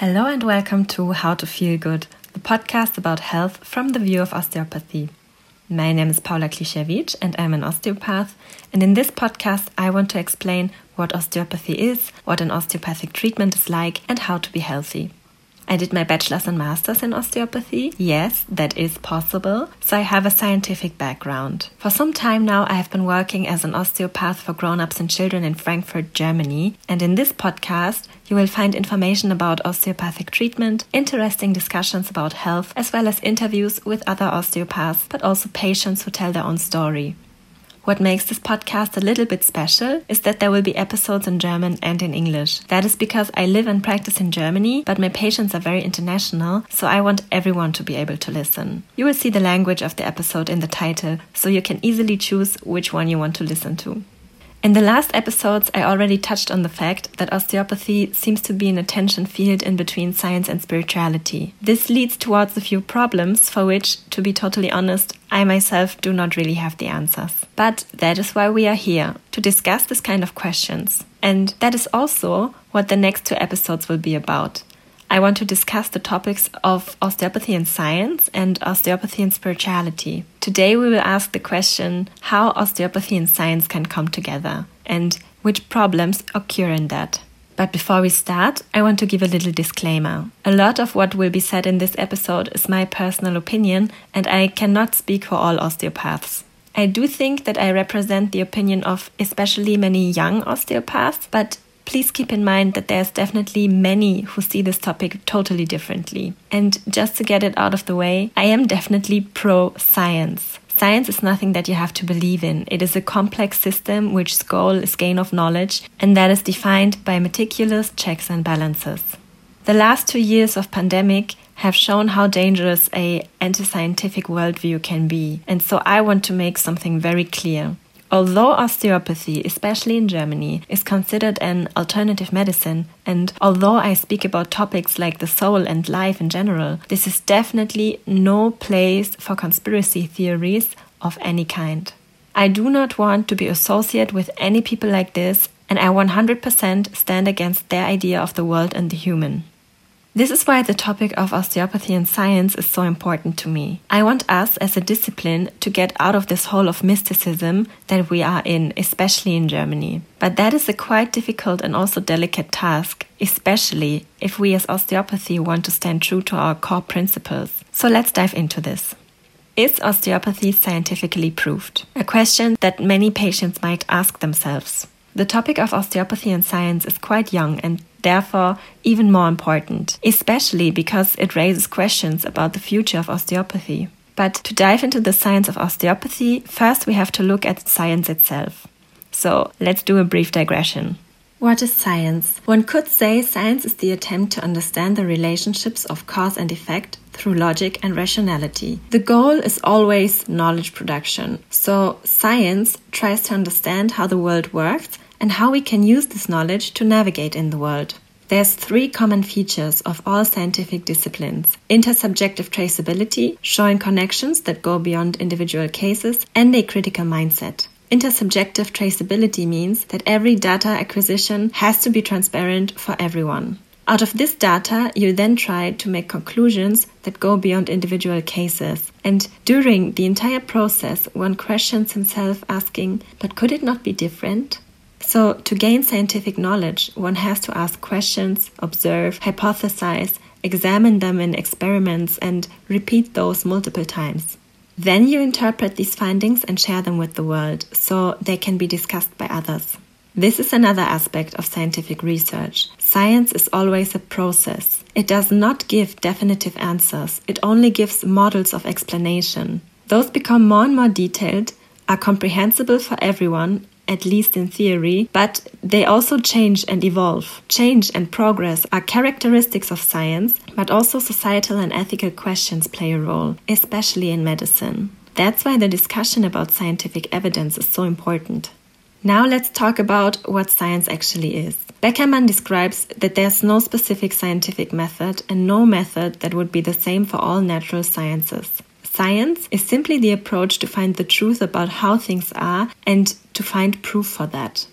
Hello and welcome to How to Feel Good, the podcast about health from the view of osteopathy. My name is Paula Kliszewicz and I'm an osteopath. And in this podcast, I want to explain what osteopathy is, what an osteopathic treatment is like, and how to be healthy. I did my bachelor's and master's in osteopathy. Yes, that is possible. So I have a scientific background. For some time now, I have been working as an osteopath for grown ups and children in Frankfurt, Germany. And in this podcast, you will find information about osteopathic treatment, interesting discussions about health, as well as interviews with other osteopaths, but also patients who tell their own story. What makes this podcast a little bit special is that there will be episodes in German and in English. That is because I live and practice in Germany, but my patients are very international, so I want everyone to be able to listen. You will see the language of the episode in the title, so you can easily choose which one you want to listen to. In the last episodes, I already touched on the fact that osteopathy seems to be an attention field in between science and spirituality. This leads towards a few problems for which, to be totally honest, I myself do not really have the answers. But that is why we are here, to discuss this kind of questions. And that is also what the next two episodes will be about. I want to discuss the topics of osteopathy and science and osteopathy and spirituality. Today we will ask the question how osteopathy and science can come together and which problems occur in that. But before we start, I want to give a little disclaimer. A lot of what will be said in this episode is my personal opinion, and I cannot speak for all osteopaths. I do think that I represent the opinion of especially many young osteopaths, but please keep in mind that there's definitely many who see this topic totally differently. And just to get it out of the way, I am definitely pro science. Science is nothing that you have to believe in. It is a complex system which goal is gain of knowledge, and that is defined by meticulous checks and balances. The last two years of pandemic have shown how dangerous a anti-scientific worldview can be, and so I want to make something very clear. Although osteopathy, especially in Germany, is considered an alternative medicine, and although I speak about topics like the soul and life in general, this is definitely no place for conspiracy theories of any kind. I do not want to be associated with any people like this, and I 100% stand against their idea of the world and the human. This is why the topic of osteopathy and science is so important to me. I want us as a discipline to get out of this hole of mysticism that we are in, especially in Germany. But that is a quite difficult and also delicate task, especially if we as osteopathy want to stand true to our core principles. So let's dive into this. Is osteopathy scientifically proved? A question that many patients might ask themselves. The topic of osteopathy and science is quite young and therefore even more important, especially because it raises questions about the future of osteopathy. But to dive into the science of osteopathy, first we have to look at science itself. So let's do a brief digression. What is science? One could say science is the attempt to understand the relationships of cause and effect through logic and rationality. The goal is always knowledge production. So, science tries to understand how the world works and how we can use this knowledge to navigate in the world. There's three common features of all scientific disciplines intersubjective traceability, showing connections that go beyond individual cases, and a critical mindset. Intersubjective traceability means that every data acquisition has to be transparent for everyone. Out of this data, you then try to make conclusions that go beyond individual cases. And during the entire process, one questions himself asking, but could it not be different? So, to gain scientific knowledge, one has to ask questions, observe, hypothesize, examine them in experiments, and repeat those multiple times. Then you interpret these findings and share them with the world so they can be discussed by others. This is another aspect of scientific research. Science is always a process. It does not give definitive answers, it only gives models of explanation. Those become more and more detailed, are comprehensible for everyone, at least in theory, but they also change and evolve. Change and progress are characteristics of science, but also societal and ethical questions play a role, especially in medicine. That's why the discussion about scientific evidence is so important. Now let's talk about what science actually is. Beckerman describes that there's no specific scientific method and no method that would be the same for all natural sciences. Science is simply the approach to find the truth about how things are and to find proof for that.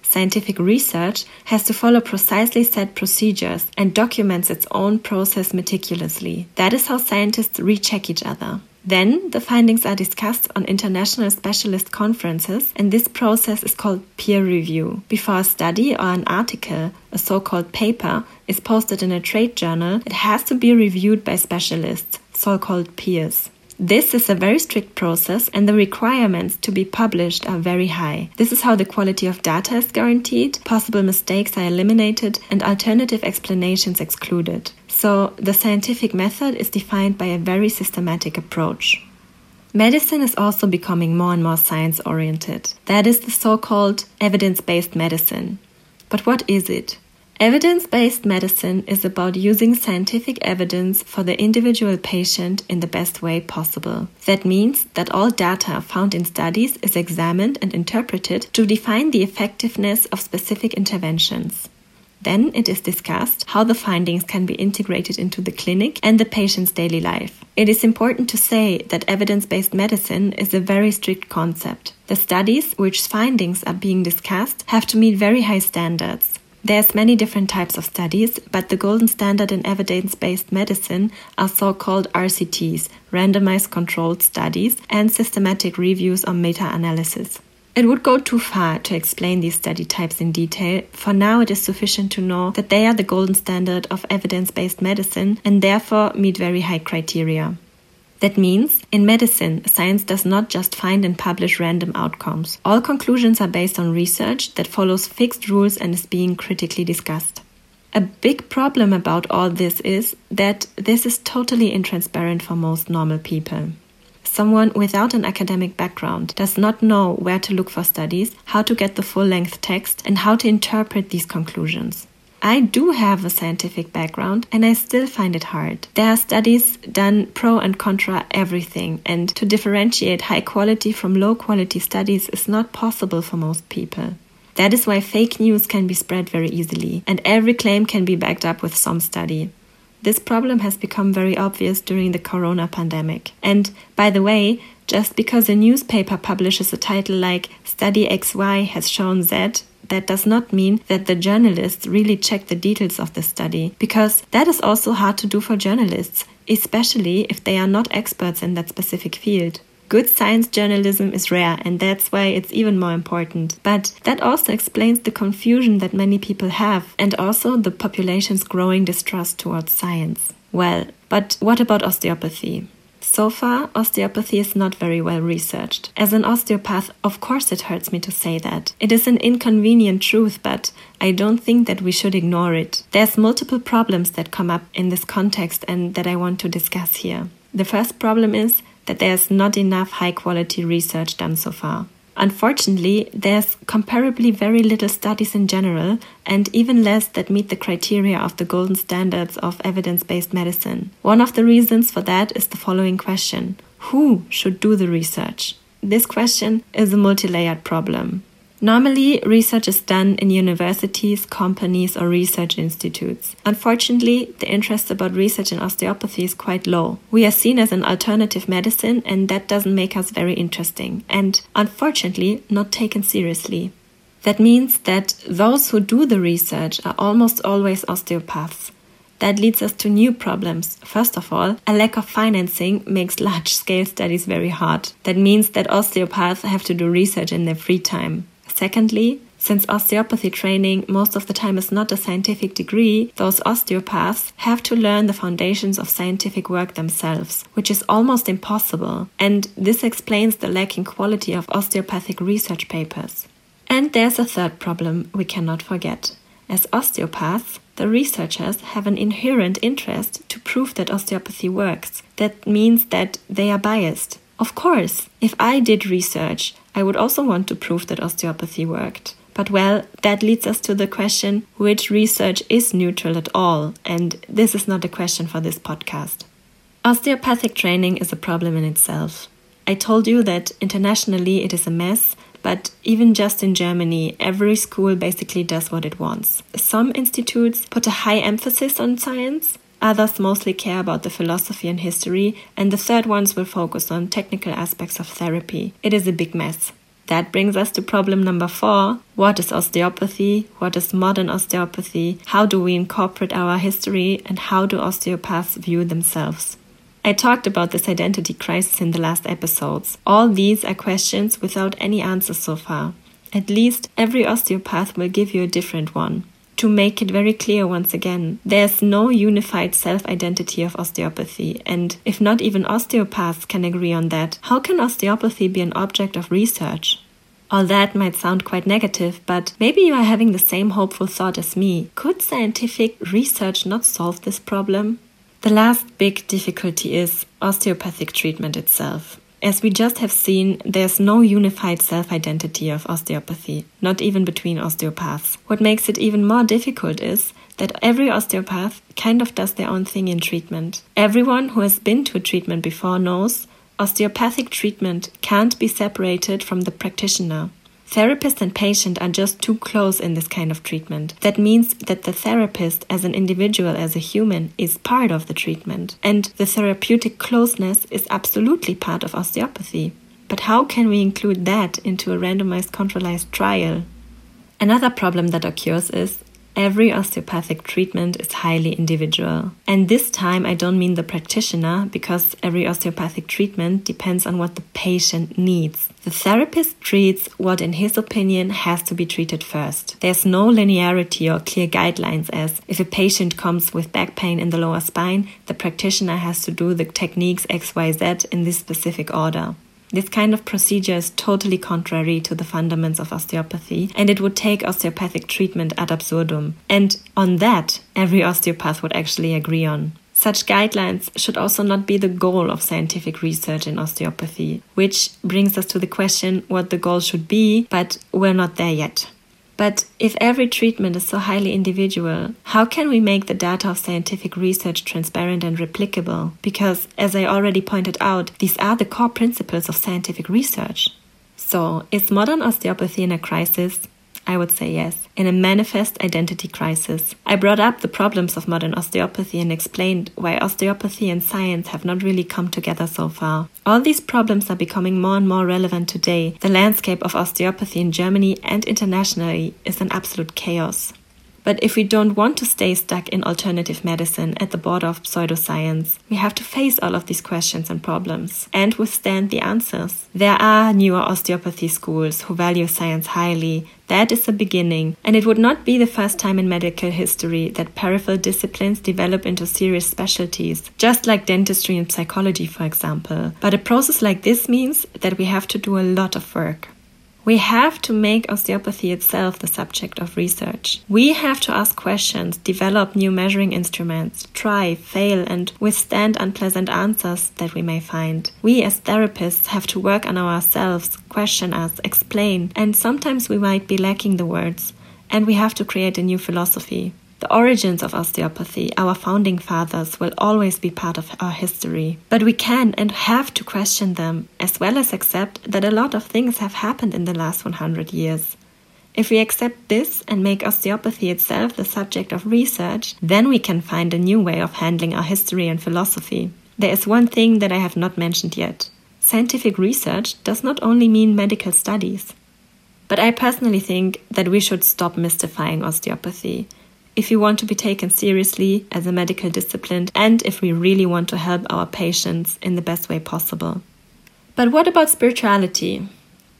Scientific research has to follow precisely set procedures and documents its own process meticulously. That is how scientists recheck each other. Then the findings are discussed on international specialist conferences, and this process is called peer review. Before a study or an article, a so called paper, is posted in a trade journal, it has to be reviewed by specialists, so called peers. This is a very strict process, and the requirements to be published are very high. This is how the quality of data is guaranteed, possible mistakes are eliminated, and alternative explanations excluded. So, the scientific method is defined by a very systematic approach. Medicine is also becoming more and more science oriented. That is the so called evidence based medicine. But what is it? Evidence based medicine is about using scientific evidence for the individual patient in the best way possible. That means that all data found in studies is examined and interpreted to define the effectiveness of specific interventions. Then it is discussed how the findings can be integrated into the clinic and the patient's daily life. It is important to say that evidence based medicine is a very strict concept. The studies which findings are being discussed have to meet very high standards. There's many different types of studies, but the golden standard in evidence-based medicine are so-called RCTs, randomized controlled studies, and systematic reviews or meta-analysis. It would go too far to explain these study types in detail. For now, it is sufficient to know that they are the golden standard of evidence based medicine and therefore meet very high criteria. That means, in medicine, science does not just find and publish random outcomes. All conclusions are based on research that follows fixed rules and is being critically discussed. A big problem about all this is that this is totally intransparent for most normal people. Someone without an academic background does not know where to look for studies, how to get the full length text, and how to interpret these conclusions. I do have a scientific background and I still find it hard. There are studies done pro and contra everything, and to differentiate high quality from low quality studies is not possible for most people. That is why fake news can be spread very easily, and every claim can be backed up with some study. This problem has become very obvious during the corona pandemic. And by the way, just because a newspaper publishes a title like Study XY has shown Z, that does not mean that the journalists really check the details of the study, because that is also hard to do for journalists, especially if they are not experts in that specific field. Good science journalism is rare, and that's why it's even more important. But that also explains the confusion that many people have, and also the population's growing distrust towards science. Well, but what about osteopathy? So far, osteopathy is not very well researched. As an osteopath, of course it hurts me to say that. It is an inconvenient truth, but I don't think that we should ignore it. There's multiple problems that come up in this context and that I want to discuss here. The first problem is that there's not enough high quality research done so far. Unfortunately, there's comparably very little studies in general, and even less that meet the criteria of the golden standards of evidence based medicine. One of the reasons for that is the following question Who should do the research? This question is a multi layered problem. Normally, research is done in universities, companies, or research institutes. Unfortunately, the interest about research in osteopathy is quite low. We are seen as an alternative medicine, and that doesn't make us very interesting, and unfortunately, not taken seriously. That means that those who do the research are almost always osteopaths. That leads us to new problems. First of all, a lack of financing makes large scale studies very hard. That means that osteopaths have to do research in their free time. Secondly, since osteopathy training most of the time is not a scientific degree, those osteopaths have to learn the foundations of scientific work themselves, which is almost impossible, and this explains the lacking quality of osteopathic research papers. And there's a third problem we cannot forget. As osteopaths, the researchers have an inherent interest to prove that osteopathy works. That means that they are biased. Of course, if I did research, I would also want to prove that osteopathy worked. But well, that leads us to the question which research is neutral at all? And this is not a question for this podcast. Osteopathic training is a problem in itself. I told you that internationally it is a mess, but even just in Germany, every school basically does what it wants. Some institutes put a high emphasis on science, Others mostly care about the philosophy and history, and the third ones will focus on technical aspects of therapy. It is a big mess. That brings us to problem number four. What is osteopathy? What is modern osteopathy? How do we incorporate our history? And how do osteopaths view themselves? I talked about this identity crisis in the last episodes. All these are questions without any answers so far. At least every osteopath will give you a different one. To make it very clear once again, there's no unified self identity of osteopathy, and if not even osteopaths can agree on that, how can osteopathy be an object of research? All that might sound quite negative, but maybe you are having the same hopeful thought as me. Could scientific research not solve this problem? The last big difficulty is osteopathic treatment itself. As we just have seen, there's no unified self identity of osteopathy, not even between osteopaths. What makes it even more difficult is that every osteopath kind of does their own thing in treatment. Everyone who has been to a treatment before knows osteopathic treatment can't be separated from the practitioner. Therapist and patient are just too close in this kind of treatment. That means that the therapist, as an individual, as a human, is part of the treatment. And the therapeutic closeness is absolutely part of osteopathy. But how can we include that into a randomized controlled trial? Another problem that occurs is every osteopathic treatment is highly individual. And this time I don't mean the practitioner because every osteopathic treatment depends on what the patient needs. The therapist treats what, in his opinion, has to be treated first. There's no linearity or clear guidelines as if a patient comes with back pain in the lower spine, the practitioner has to do the techniques XYZ in this specific order. This kind of procedure is totally contrary to the fundaments of osteopathy, and it would take osteopathic treatment ad absurdum. And on that, every osteopath would actually agree on. Such guidelines should also not be the goal of scientific research in osteopathy, which brings us to the question what the goal should be, but we're not there yet. But if every treatment is so highly individual, how can we make the data of scientific research transparent and replicable? Because, as I already pointed out, these are the core principles of scientific research. So, is modern osteopathy in a crisis? I would say yes. In a manifest identity crisis. I brought up the problems of modern osteopathy and explained why osteopathy and science have not really come together so far. All these problems are becoming more and more relevant today. The landscape of osteopathy in Germany and internationally is an absolute chaos. But if we don't want to stay stuck in alternative medicine at the border of pseudoscience, we have to face all of these questions and problems and withstand the answers. There are newer osteopathy schools who value science highly. That is the beginning, and it would not be the first time in medical history that peripheral disciplines develop into serious specialties, just like dentistry and psychology, for example. But a process like this means that we have to do a lot of work. We have to make osteopathy itself the subject of research. We have to ask questions, develop new measuring instruments, try, fail, and withstand unpleasant answers that we may find. We as therapists have to work on ourselves, question us, explain, and sometimes we might be lacking the words, and we have to create a new philosophy. The origins of osteopathy, our founding fathers, will always be part of our history. But we can and have to question them, as well as accept that a lot of things have happened in the last 100 years. If we accept this and make osteopathy itself the subject of research, then we can find a new way of handling our history and philosophy. There is one thing that I have not mentioned yet. Scientific research does not only mean medical studies. But I personally think that we should stop mystifying osteopathy if we want to be taken seriously as a medical discipline and if we really want to help our patients in the best way possible. But what about spirituality?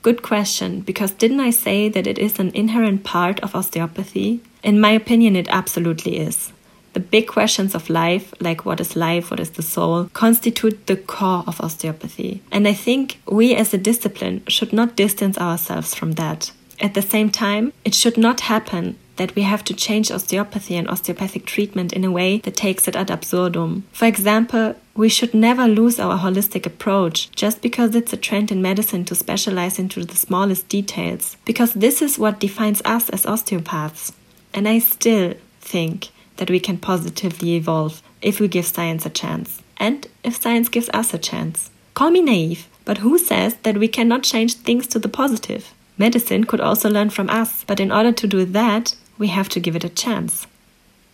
Good question, because didn't I say that it is an inherent part of osteopathy? In my opinion, it absolutely is. The big questions of life, like what is life, what is the soul, constitute the core of osteopathy. And I think we as a discipline should not distance ourselves from that. At the same time, it should not happen that we have to change osteopathy and osteopathic treatment in a way that takes it ad absurdum. For example, we should never lose our holistic approach just because it's a trend in medicine to specialize into the smallest details, because this is what defines us as osteopaths. And I still think that we can positively evolve if we give science a chance, and if science gives us a chance. Call me naive, but who says that we cannot change things to the positive? Medicine could also learn from us, but in order to do that, we have to give it a chance.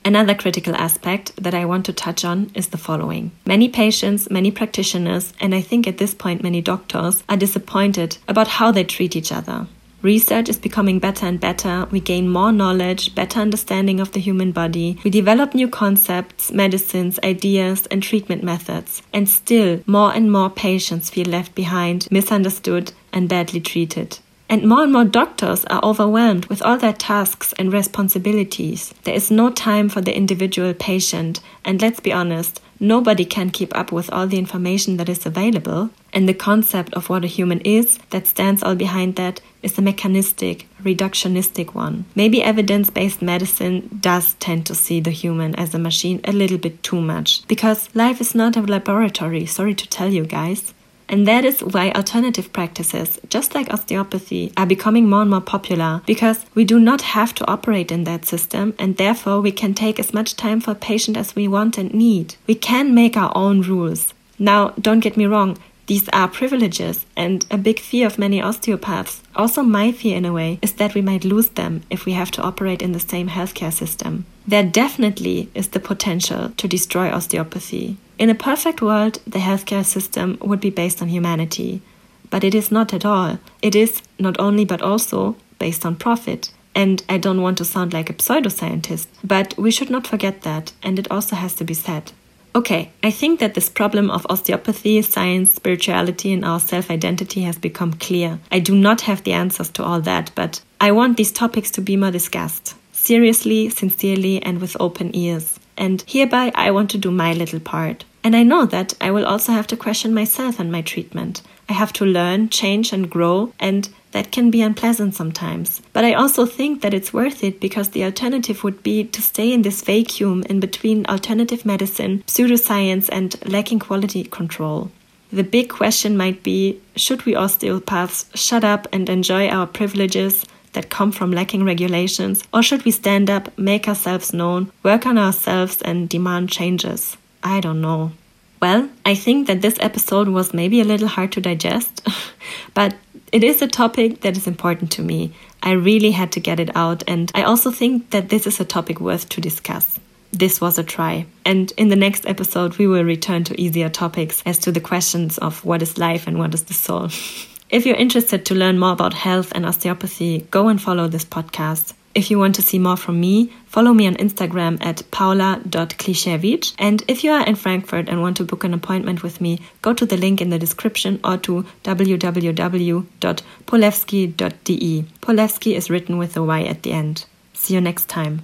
Another critical aspect that I want to touch on is the following. Many patients, many practitioners, and I think at this point many doctors are disappointed about how they treat each other. Research is becoming better and better. We gain more knowledge, better understanding of the human body. We develop new concepts, medicines, ideas, and treatment methods. And still, more and more patients feel left behind, misunderstood, and badly treated. And more and more doctors are overwhelmed with all their tasks and responsibilities. There is no time for the individual patient, and let's be honest, nobody can keep up with all the information that is available. And the concept of what a human is that stands all behind that is a mechanistic, reductionistic one. Maybe evidence based medicine does tend to see the human as a machine a little bit too much, because life is not a laboratory, sorry to tell you guys. And that is why alternative practices, just like osteopathy, are becoming more and more popular because we do not have to operate in that system and therefore we can take as much time for a patient as we want and need. We can make our own rules. Now, don't get me wrong, these are privileges and a big fear of many osteopaths. Also, my fear in a way is that we might lose them if we have to operate in the same healthcare system. There definitely is the potential to destroy osteopathy. In a perfect world, the healthcare system would be based on humanity. But it is not at all. It is not only but also based on profit. And I don't want to sound like a pseudoscientist, but we should not forget that, and it also has to be said. Okay, I think that this problem of osteopathy, science, spirituality, and our self identity has become clear. I do not have the answers to all that, but I want these topics to be more discussed seriously, sincerely, and with open ears. And hereby, I want to do my little part. And I know that I will also have to question myself and my treatment. I have to learn, change, and grow, and that can be unpleasant sometimes. But I also think that it's worth it because the alternative would be to stay in this vacuum in between alternative medicine, pseudoscience, and lacking quality control. The big question might be should we osteopaths shut up and enjoy our privileges that come from lacking regulations, or should we stand up, make ourselves known, work on ourselves, and demand changes? I don't know. Well, I think that this episode was maybe a little hard to digest, but it is a topic that is important to me. I really had to get it out, and I also think that this is a topic worth to discuss. This was a try. And in the next episode, we will return to easier topics as to the questions of what is life and what is the soul. If you're interested to learn more about health and osteopathy, go and follow this podcast. If you want to see more from me, follow me on Instagram at paula.klichevich. And if you are in Frankfurt and want to book an appointment with me, go to the link in the description or to www.polewsky.de. Polewsky is written with a Y at the end. See you next time.